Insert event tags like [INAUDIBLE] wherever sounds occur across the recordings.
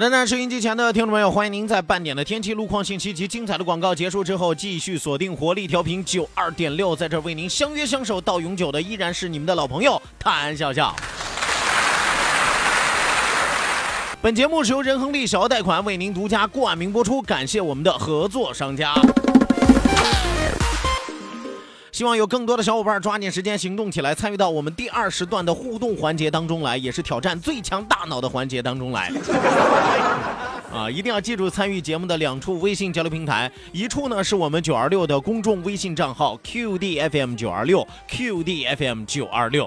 的，那收音机前的听众朋友，欢迎您在半点的天气、路况信息及精彩的广告结束之后，继续锁定活力调频九二点六，在这为您相约相守到永久的依然是你们的老朋友谭笑笑。本节目是由仁恒利小额贷款为您独家冠名播出，感谢我们的合作商家。希望有更多的小伙伴抓紧时间行动起来，参与到我们第二时段的互动环节当中来，也是挑战最强大脑的环节当中来。[LAUGHS] 啊，一定要记住参与节目的两处微信交流平台，一处呢是我们九二六的公众微信账号 QDFM 九二六 QDFM 九二六。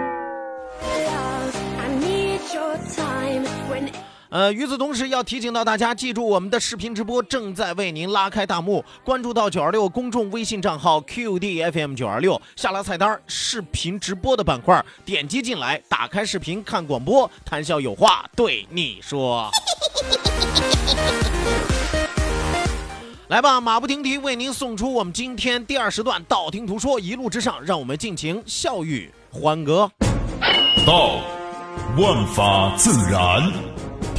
呃，与此同时，要提醒到大家，记住我们的视频直播正在为您拉开大幕，关注到九二六公众微信账号 QDFM 九二六，下拉菜单视频直播的板块，点击进来，打开视频看广播，谈笑有话对你说。来吧，马不停蹄为您送出我们今天第二时段道听途说，一路之上，让我们尽情笑语欢歌。道，万法自然；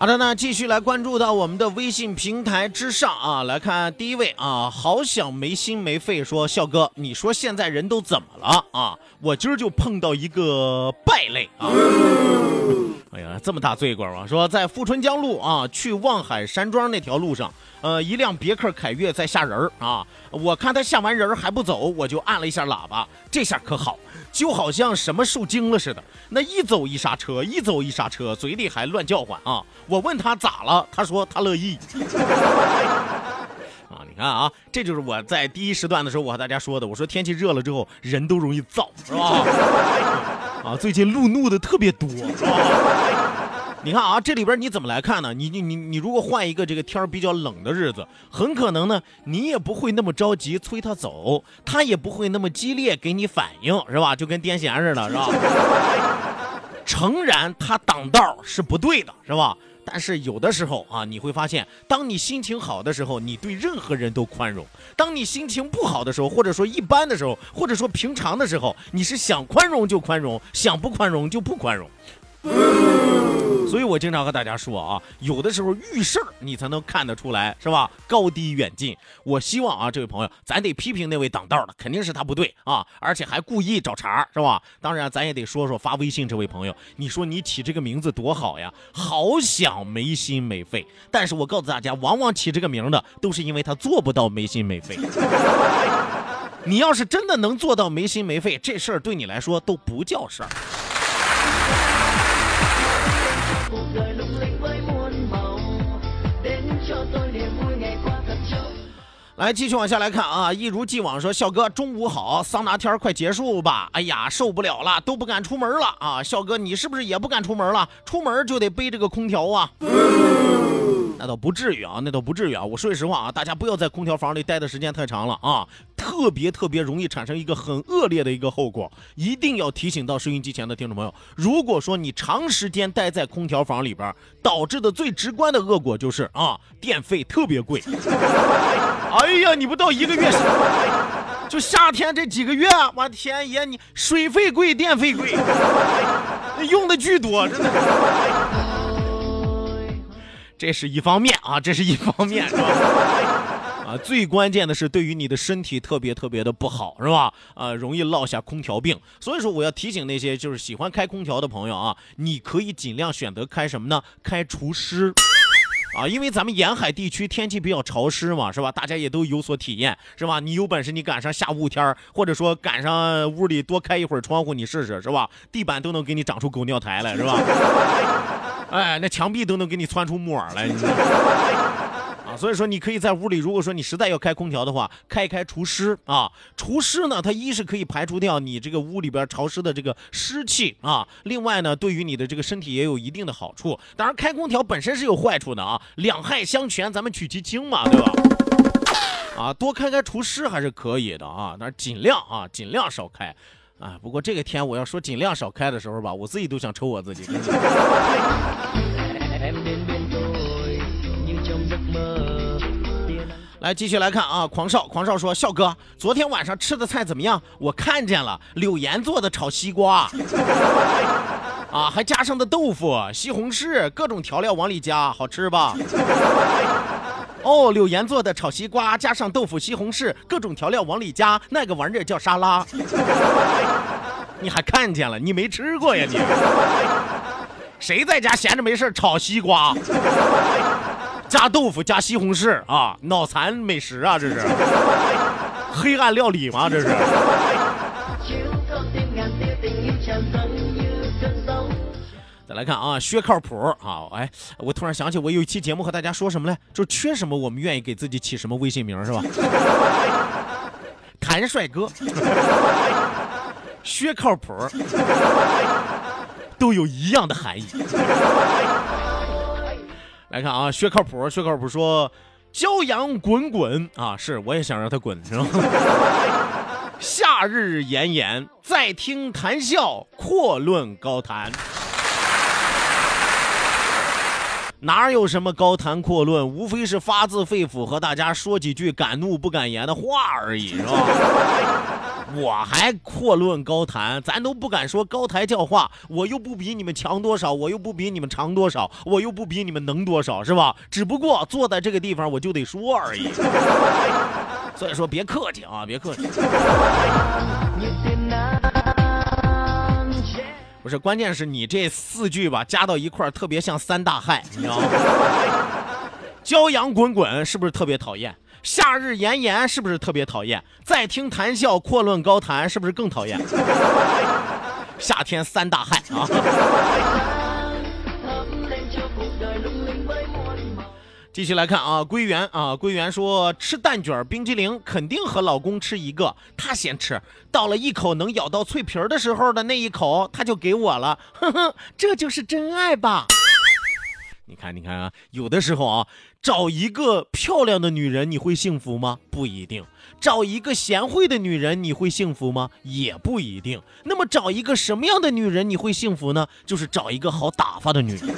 好的，那继续来关注到我们的微信平台之上啊，来看第一位啊，好想没心没肺说，笑哥，你说现在人都怎么了啊？我今儿就碰到一个败类啊。哎呀，这么大罪过啊！说在富春江路啊，去望海山庄那条路上，呃，一辆别克凯越在吓人儿啊。我看他吓完人儿还不走，我就按了一下喇叭，这下可好，就好像什么受惊了似的，那一走一刹车，一走一刹车，嘴里还乱叫唤啊。我问他咋了，他说他乐意。看啊，这就是我在第一时段的时候我和大家说的，我说天气热了之后人都容易燥，是吧？[LAUGHS] 啊，最近路怒的特别多，是吧？你看啊，这里边你怎么来看呢？你你你你如果换一个这个天儿比较冷的日子，很可能呢，你也不会那么着急催他走，他也不会那么激烈给你反应，是吧？就跟癫痫似的，是吧？[LAUGHS] 诚然，他挡道是不对的，是吧？但是有的时候啊，你会发现，当你心情好的时候，你对任何人都宽容；当你心情不好的时候，或者说一般的时候，或者说平常的时候，你是想宽容就宽容，想不宽容就不宽容。所以我经常和大家说啊，有的时候遇事儿你才能看得出来，是吧？高低远近。我希望啊，这位朋友，咱得批评那位挡道的，肯定是他不对啊，而且还故意找茬，是吧？当然，咱也得说说发微信这位朋友，你说你起这个名字多好呀，好想没心没肺。但是我告诉大家，往往起这个名的都是因为他做不到没心没肺。你要是真的能做到没心没肺，这事儿对你来说都不叫事儿。来，继续往下来看啊，一如既往说，笑哥中午好，桑拿天快结束吧，哎呀，受不了了，都不敢出门了啊，笑哥你是不是也不敢出门了？出门就得背着个空调啊。那倒不至于啊，那倒不至于啊。我说句实话啊，大家不要在空调房里待的时间太长了啊，特别特别容易产生一个很恶劣的一个后果。一定要提醒到收音机前的听众朋友，如果说你长时间待在空调房里边，导致的最直观的恶果就是啊，电费特别贵。哎呀，你不到一个月，就夏天这几个月，我天爷，你水费贵，电费贵，[LAUGHS] 用的巨多，真的。这是一方面啊，这是一方面，是吧？啊，最关键的是对于你的身体特别特别的不好，是吧？啊，容易落下空调病。所以说，我要提醒那些就是喜欢开空调的朋友啊，你可以尽量选择开什么呢？开除湿。啊，因为咱们沿海地区天气比较潮湿嘛，是吧？大家也都有所体验，是吧？你有本事你赶上下雾天或者说赶上屋里多开一会儿窗户，你试试，是吧？地板都能给你长出狗尿苔来，是吧？哎，那墙壁都能给你窜出木耳来，你知道啊，所以说你可以在屋里，如果说你实在要开空调的话，开开除湿啊。除湿呢，它一是可以排除掉你这个屋里边潮湿的这个湿气啊，另外呢，对于你的这个身体也有一定的好处。当然，开空调本身是有坏处的啊，两害相权，咱们取其轻嘛，对吧？啊，多开开除湿还是可以的啊，但是尽量啊，尽量少开。啊，不过这个天我要说尽量少开的时候吧，我自己都想抽我自己。[LAUGHS] 来，继续来看啊，狂少，狂少说，笑哥，昨天晚上吃的菜怎么样？我看见了，柳岩做的炒西瓜，啊，还加上的豆腐、西红柿，各种调料往里加，好吃吧？哦，柳岩做的炒西瓜，加上豆腐、西红柿，各种调料往里加，那个玩意儿叫沙拉。[LAUGHS] 你还看见了？你没吃过呀你？谁在家闲着没事炒西瓜，[LAUGHS] 加豆腐加西红柿啊？脑残美食啊这是？[LAUGHS] 黑暗料理吗这是？来看啊，薛靠谱啊！哎，我突然想起，我有一期节目和大家说什么嘞？就是缺什么，我们愿意给自己起什么微信名，是吧？[LAUGHS] 谭帅哥，[LAUGHS] 薛靠谱，都有一样的含义。来看啊，薛靠谱，薛靠谱说：“骄阳滚滚啊！”是，我也想让他滚，是吧？[LAUGHS] 夏日炎炎，再听谈笑，阔论高谈。哪有什么高谈阔论，无非是发自肺腑和大家说几句敢怒不敢言的话而已，是吧？[LAUGHS] 我还阔论高谈，咱都不敢说高台教化，我又不比你们强多少，我又不比你们长多少，我又不比你们能多少，是吧？只不过坐在这个地方，我就得说而已。[LAUGHS] 所以说，别客气啊，别客气。不是，关键是你这四句吧，加到一块儿特别像三大害，你知道吗？[LAUGHS] 骄阳滚滚是不是特别讨厌？夏日炎炎是不是特别讨厌？再听谈笑阔论高谈是不是更讨厌？[LAUGHS] 夏天三大害啊！继续来看啊，归元啊，归元说吃蛋卷冰激凌肯定和老公吃一个，他先吃到了一口能咬到脆皮的时候的那一口，他就给我了，哼哼，这就是真爱吧？你看，你看啊，有的时候啊，找一个漂亮的女人你会幸福吗？不一定。找一个贤惠的女人你会幸福吗？也不一定。那么找一个什么样的女人你会幸福呢？就是找一个好打发的女人。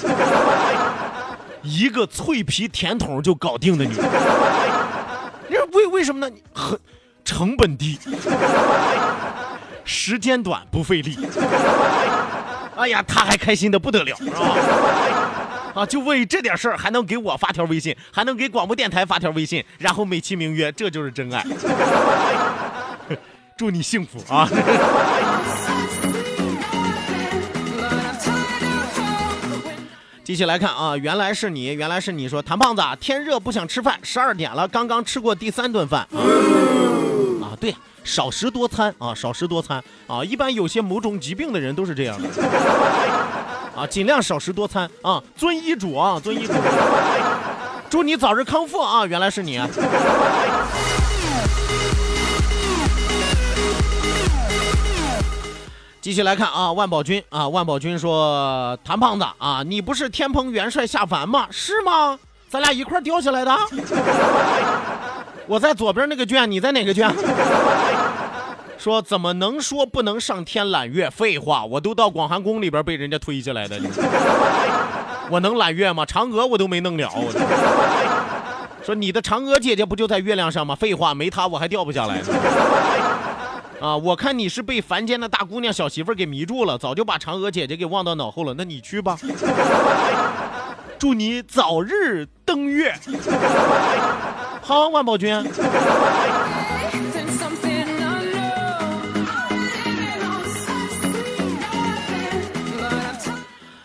一个脆皮甜筒就搞定的女人，[LAUGHS] 你说为为什么呢？很成本低，时间短不费力。哎呀，他还开心的不得了，是吧？啊，就为这点事儿还能给我发条微信，还能给广播电台发条微信，然后美其名曰这就是真爱。[LAUGHS] 祝你幸福啊！继续来看啊，原来是你，原来是你说谭胖子，天热不想吃饭，十二点了，刚刚吃过第三顿饭。啊啊，对，少食多餐啊，少食多餐。啊，一般有些某种疾病的人都是这样的。啊，尽量少食多餐啊，遵医嘱啊，遵医嘱，祝你早日康复啊，原来是你。继续来看啊，万宝军啊，万宝军说：“谭胖子啊，你不是天蓬元帅下凡吗？是吗？咱俩一块掉下来的。我在左边那个圈，你在哪个圈？”说怎么能说不能上天揽月？废话，我都到广寒宫里边被人家推下来的，我能揽月吗？嫦娥我都没弄了。我说你的嫦娥姐姐不就在月亮上吗？废话，没她我还掉不下来呢。啊，我看你是被凡间的大姑娘小媳妇给迷住了，早就把嫦娥姐姐给忘到脑后了。那你去吧，[LAUGHS] 祝你早日登月。好，万宝君。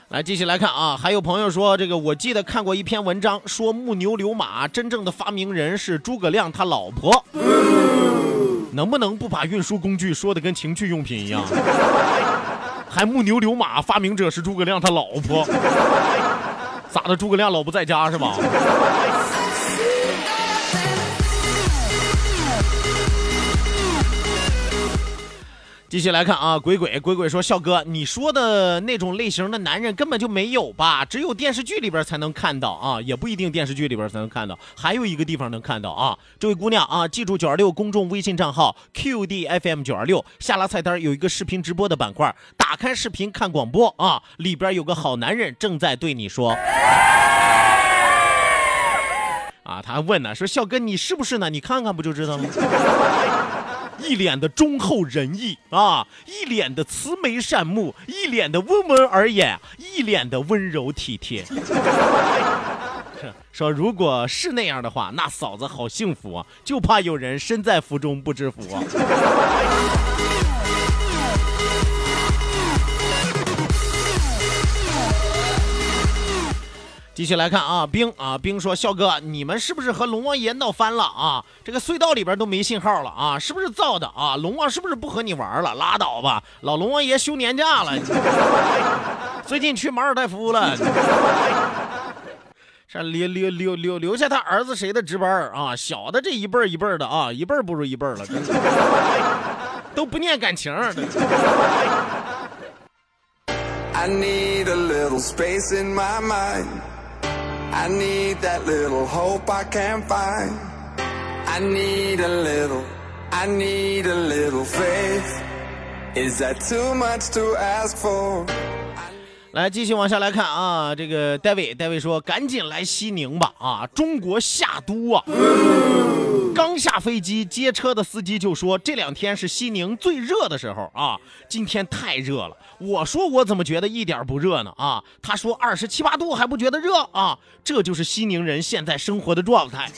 来，继续来看啊，还有朋友说，这个我记得看过一篇文章，说木牛流马真正的发明人是诸葛亮他老婆。能不能不把运输工具说的跟情趣用品一样？[LAUGHS] 还木牛流马发明者是诸葛亮他老婆？咋的？诸葛亮老不在家是吧？继续来看啊，鬼鬼鬼鬼说，笑哥，你说的那种类型的男人根本就没有吧？只有电视剧里边才能看到啊，也不一定电视剧里边才能看到，还有一个地方能看到啊。这位姑娘啊，记住九二六公众微信账号 QDFM 九二六，下拉菜单有一个视频直播的板块，打开视频看广播啊，里边有个好男人正在对你说。啊，他问呢，说笑哥你是不是呢？你看看不就知道了。一脸的忠厚仁义啊，一脸的慈眉善目，一脸的温文尔雅，一脸的温柔体贴。[LAUGHS] 说如果是那样的话，那嫂子好幸福啊，就怕有人身在福中不知福啊。继续来看啊，冰啊，冰说：“笑哥，你们是不是和龙王爷闹翻了啊？这个隧道里边都没信号了啊，是不是造的啊？龙王是不是不和你玩了？拉倒吧，老龙王爷休年假了，[LAUGHS] 最近去马尔代夫了，[LAUGHS] 这留留留留留下他儿子谁的值班啊？小的这一辈一辈的啊，一辈不如一辈了，[LAUGHS] 都不念感情。” I need a little space in my mind. I need that little hope I can't find. I need a little, I need a little faith. Is that too much to ask for? 来，继续往下来看啊，这个戴维，戴维说：“赶紧来西宁吧！啊，中国夏都啊！”刚下飞机接车的司机就说：“这两天是西宁最热的时候啊，今天太热了。”我说：“我怎么觉得一点不热呢？”啊，他说：“二十七八度还不觉得热啊？”这就是西宁人现在生活的状态，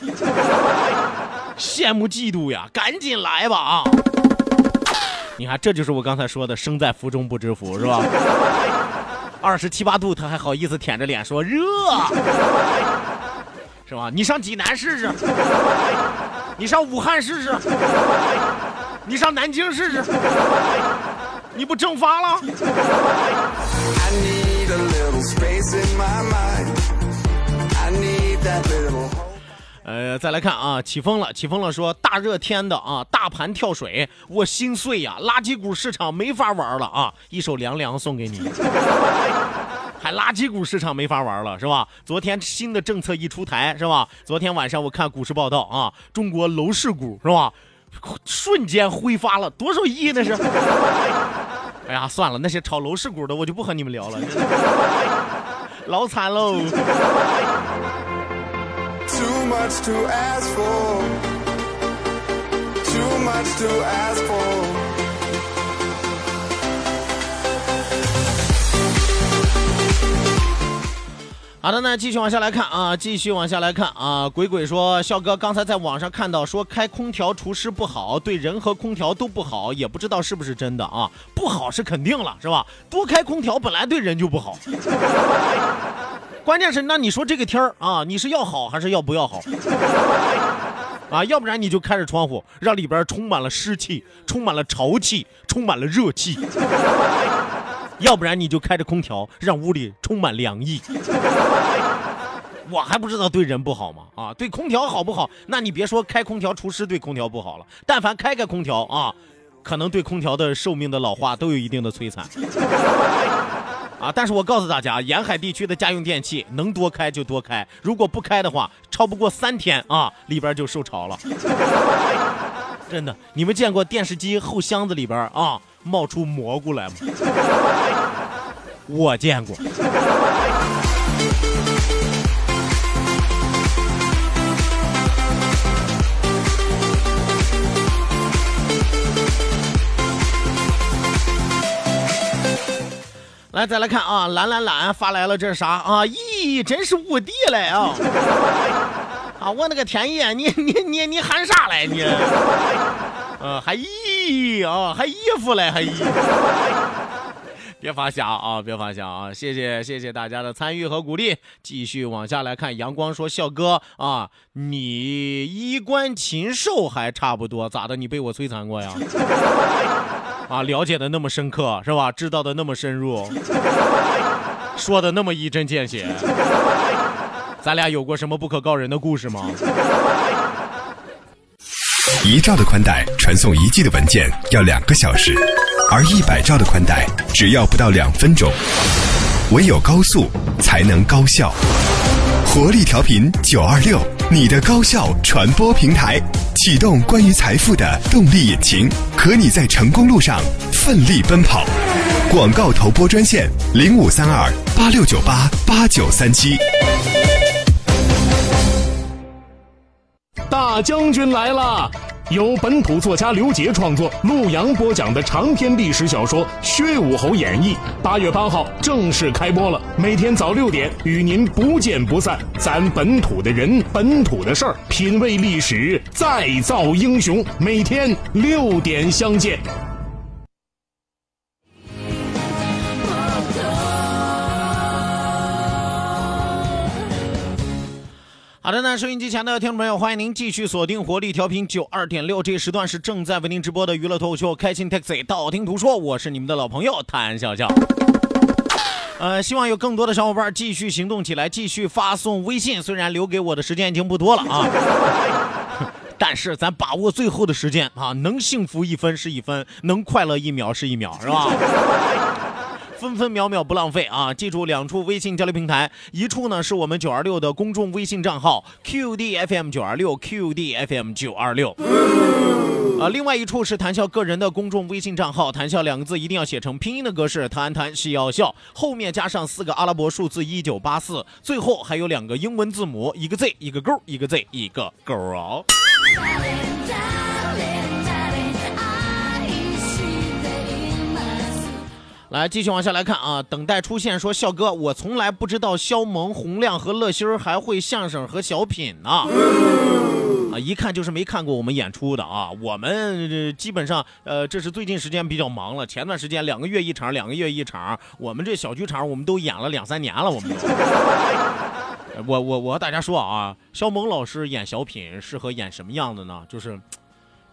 [LAUGHS] 羡慕嫉妒呀！赶紧来吧！啊，你看，这就是我刚才说的“生在福中不知福”，是吧？[LAUGHS] 二十七八度，他还好意思舔着脸说热，[LAUGHS] 是吧？你上济南试试，你上武汉试试，你上南京试试，你不蒸发了？呃，再来看啊，起风了，起风了，说大热天的啊，大盘跳水，我心碎呀，垃圾股市场没法玩了啊，一首凉凉送给你，垃圾股市场没法玩了是吧？昨天新的政策一出台是吧？昨天晚上我看股市报道啊，中国楼市股是吧，瞬间挥发了多少亿那是？[LAUGHS] 哎呀，算了，那些炒楼市股的我就不和你们聊了，[LAUGHS] 老惨喽。Too much to ask for. 好的，那继续往下来看啊，继续往下来看啊。鬼鬼说，笑哥刚才在网上看到说开空调除湿不好，对人和空调都不好，也不知道是不是真的啊？不好是肯定了，是吧？多开空调本来对人就不好。关键是，那你说这个天儿啊，你是要好还是要不要好？啊，要不然你就开着窗户，让里边充满了湿气，充满了潮气，充满了热气；要不然你就开着空调，让屋里充满凉意。我还不知道对人不好吗？啊，对空调好不好？那你别说开空调厨师对空调不好了，但凡开开空调啊。可能对空调的寿命的老化都有一定的摧残。啊！但是我告诉大家，沿海地区的家用电器能多开就多开，如果不开的话，超不过三天啊，里边就受潮了。真的，你们见过电视机后箱子里边啊冒出蘑菇来吗？[LAUGHS] 我见过。来，再来看啊，懒懒懒发来了，这是啥啊？咦，真是无敌嘞啊！[LAUGHS] 啊，我那个天爷，你你你你喊啥来你？呃，还衣啊，还衣服嘞，还衣。[LAUGHS] 别发瞎啊，别发瞎啊！谢谢谢谢大家的参与和鼓励，继续往下来看。阳光说：“笑哥啊，你衣冠禽兽还差不多，咋的？你被我摧残过呀？” [LAUGHS] 啊，了解的那么深刻是吧？知道的那么深入，说的那么一针见血，[LAUGHS] 咱俩有过什么不可告人的故事吗？一兆的宽带传送一 G 的文件要两个小时，而一百兆的宽带只要不到两分钟。唯有高速才能高效。活力调频九二六，你的高效传播平台，启动关于财富的动力引擎，和你在成功路上奋力奔跑。广告投播专线零五三二八六九八八九三七。大将军来了！由本土作家刘杰创作、陆阳播讲的长篇历史小说《薛武侯演义》，八月八号正式开播了。每天早六点与您不见不散。咱本土的人，本土的事儿，品味历史，再造英雄。每天六点相见。好的呢，收音机前的听众朋友，欢迎您继续锁定活力调频九二点六，这时段是正在为您直播的娱乐脱口秀《开心 Taxi》，道听途说，我是你们的老朋友谭笑笑。呃，希望有更多的小伙伴继续行动起来，继续发送微信。虽然留给我的时间已经不多了啊，[LAUGHS] 但是咱把握最后的时间啊，能幸福一分是一分，能快乐一秒是一秒，是吧？分分秒秒不浪费啊！记住两处微信交流平台，一处呢是我们九二六的公众微信账号 QDFM 九二六 QDFM 九二六，啊，另外一处是谈笑个人的公众微信账号，谈笑两个字一定要写成拼音的格式，谈谈是要笑，后面加上四个阿拉伯数字一九八四，最后还有两个英文字母，一个 Z 一个勾，一个 Z 一个勾哦。来，继续往下来看啊！等待出现说，笑哥，我从来不知道肖萌、洪亮和乐心儿还会相声和小品呢。啊，一看就是没看过我们演出的啊！我们基本上，呃，这是最近时间比较忙了。前段时间两个月一场，两个月一场，我们这小剧场我们都演了两三年了。我们，[LAUGHS] 我我我和大家说啊，肖萌老师演小品适合演什么样的呢？就是，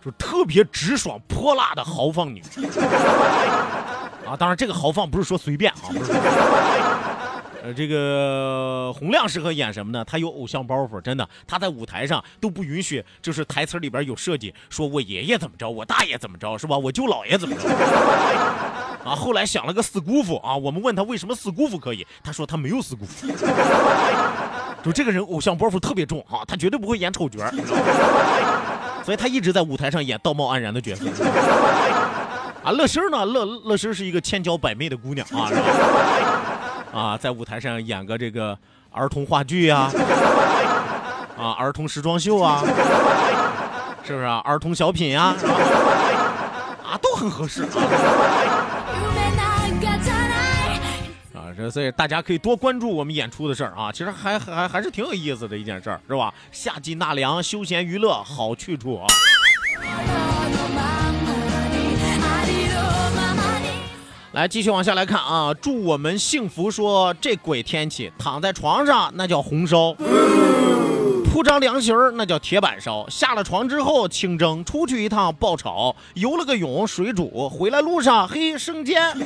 就是特别直爽泼辣的豪放女。啊，当然这个豪放不是说随便啊，不是。[LAUGHS] 呃，这个洪亮适合演什么呢？他有偶像包袱，真的，他在舞台上都不允许，就是台词里边有设计，说我爷爷怎么着，我大爷怎么着，是吧？我舅姥爷怎么着？[LAUGHS] 啊，后来想了个四姑父啊，我们问他为什么四姑父可以，他说他没有四姑父，[LAUGHS] 就这个人偶像包袱特别重啊，他绝对不会演丑角，所以他一直在舞台上演道貌岸然的角色。啊，乐心呢？乐乐心是一个千娇百媚的姑娘啊，是吧？啊，在舞台上演个这个儿童话剧呀，啊，儿童时装秀啊，是不是啊？儿童小品呀，啊，都很合适啊。啊，这所以大家可以多关注我们演出的事儿啊，其实还还还是挺有意思的一件事儿，是吧？夏季纳凉，休闲娱乐好去处啊。来，继续往下来看啊！祝我们幸福。说这鬼天气，躺在床上那叫红烧，铺张凉席儿那叫铁板烧。下了床之后清蒸，出去一趟爆炒，游了个泳水煮，回来路上嘿生煎。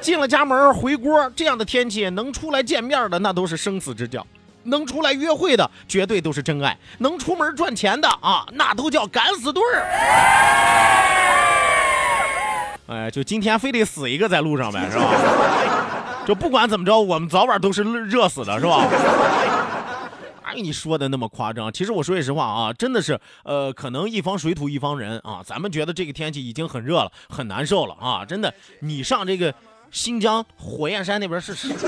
进了家门回锅，这样的天气能出来见面的那都是生死之交，能出来约会的绝对都是真爱，能出门赚钱的啊，那都叫敢死队儿。哎，就今天非得死一个在路上呗，是吧？[LAUGHS] 就不管怎么着，我们早晚都是热死的，是吧？[LAUGHS] 哎，你说的那么夸张，其实我说句实话啊，真的是，呃，可能一方水土一方人啊，咱们觉得这个天气已经很热了，很难受了啊，真的，你上这个新疆火焰山那边试试。[LAUGHS]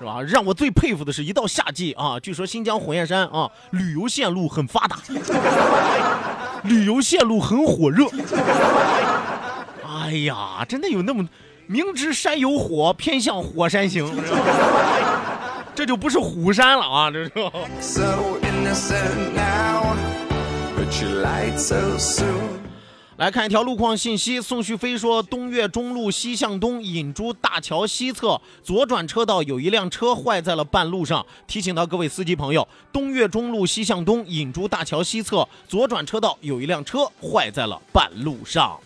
是吧？让我最佩服的是一到夏季啊，据说新疆火焰山啊，旅游线路很发达，旅游线路很火热。哎呀，真的有那么明知山有火，偏向火山行，[LAUGHS] 这就不是虎山了啊！这是。来看一条路况信息，宋旭飞说，东岳中路西向东引珠大桥西侧左转车道有一辆车坏在了半路上，提醒到各位司机朋友，东岳中路西向东引珠大桥西侧左转车道有一辆车坏在了半路上。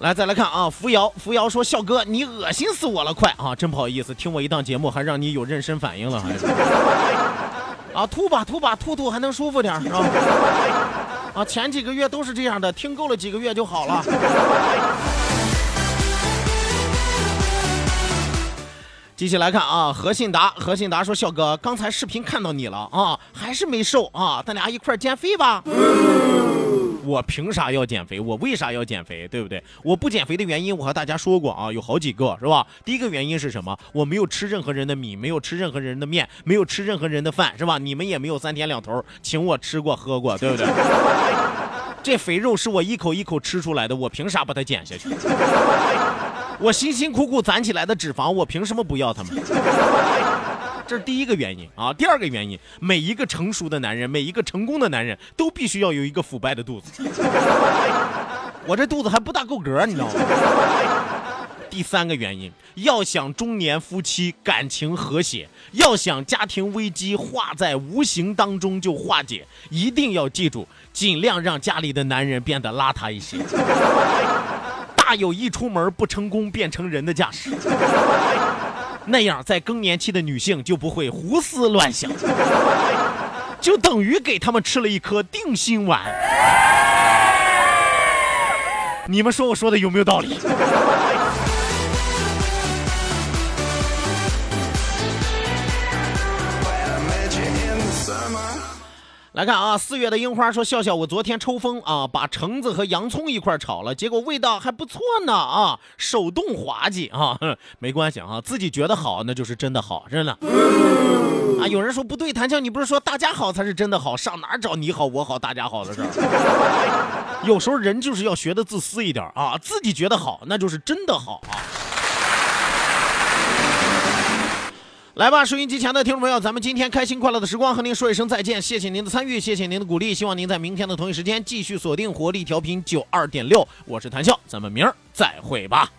来，再来看啊，扶摇，扶摇说：“笑哥，你恶心死我了，快啊！真不好意思，听我一档节目还让你有妊娠反应了，还啊，吐吧吐吧，吐吐还能舒服点是吧？啊，前几个月都是这样的，听够了几个月就好了。”继续来看啊，何信达，何信达说：“笑哥，刚才视频看到你了啊，还是没瘦啊，咱俩一块减肥吧。”我凭啥要减肥？我为啥要减肥？对不对？我不减肥的原因，我和大家说过啊，有好几个，是吧？第一个原因是什么？我没有吃任何人的米，没有吃任何人的面，没有吃任何人的饭，是吧？你们也没有三天两头请我吃过喝过，对不对？[LAUGHS] 这肥肉是我一口一口吃出来的，我凭啥把它减下去？[LAUGHS] 我辛辛苦苦攒起来的脂肪，我凭什么不要他们？这是第一个原因啊。第二个原因，每一个成熟的男人，每一个成功的男人都必须要有一个腐败的肚子。我这肚子还不大够格，你知道吗？第三个原因，要想中年夫妻感情和谐，要想家庭危机化在无形当中就化解，一定要记住，尽量让家里的男人变得邋遢一些，大有一出门不成功变成人的架势。那样，在更年期的女性就不会胡思乱想，就等于给他们吃了一颗定心丸。你们说我说的有没有道理？来看啊，四月的樱花说：“笑笑，我昨天抽风啊，把橙子和洋葱一块炒了，结果味道还不错呢啊，手动滑稽啊，[LAUGHS] 没关系啊，自己觉得好那就是真的好，真的。啊，有人说不对，谭笑，你不是说大家好才是真的好，上哪找你好我好大家好的事儿？[LAUGHS] 有时候人就是要学的自私一点啊，自己觉得好那就是真的好啊。”来吧，收音机前的听众朋友，咱们今天开心快乐的时光和您说一声再见，谢谢您的参与，谢谢您的鼓励，希望您在明天的同一时间继续锁定活力调频九二点六，我是谭笑，咱们明儿再会吧。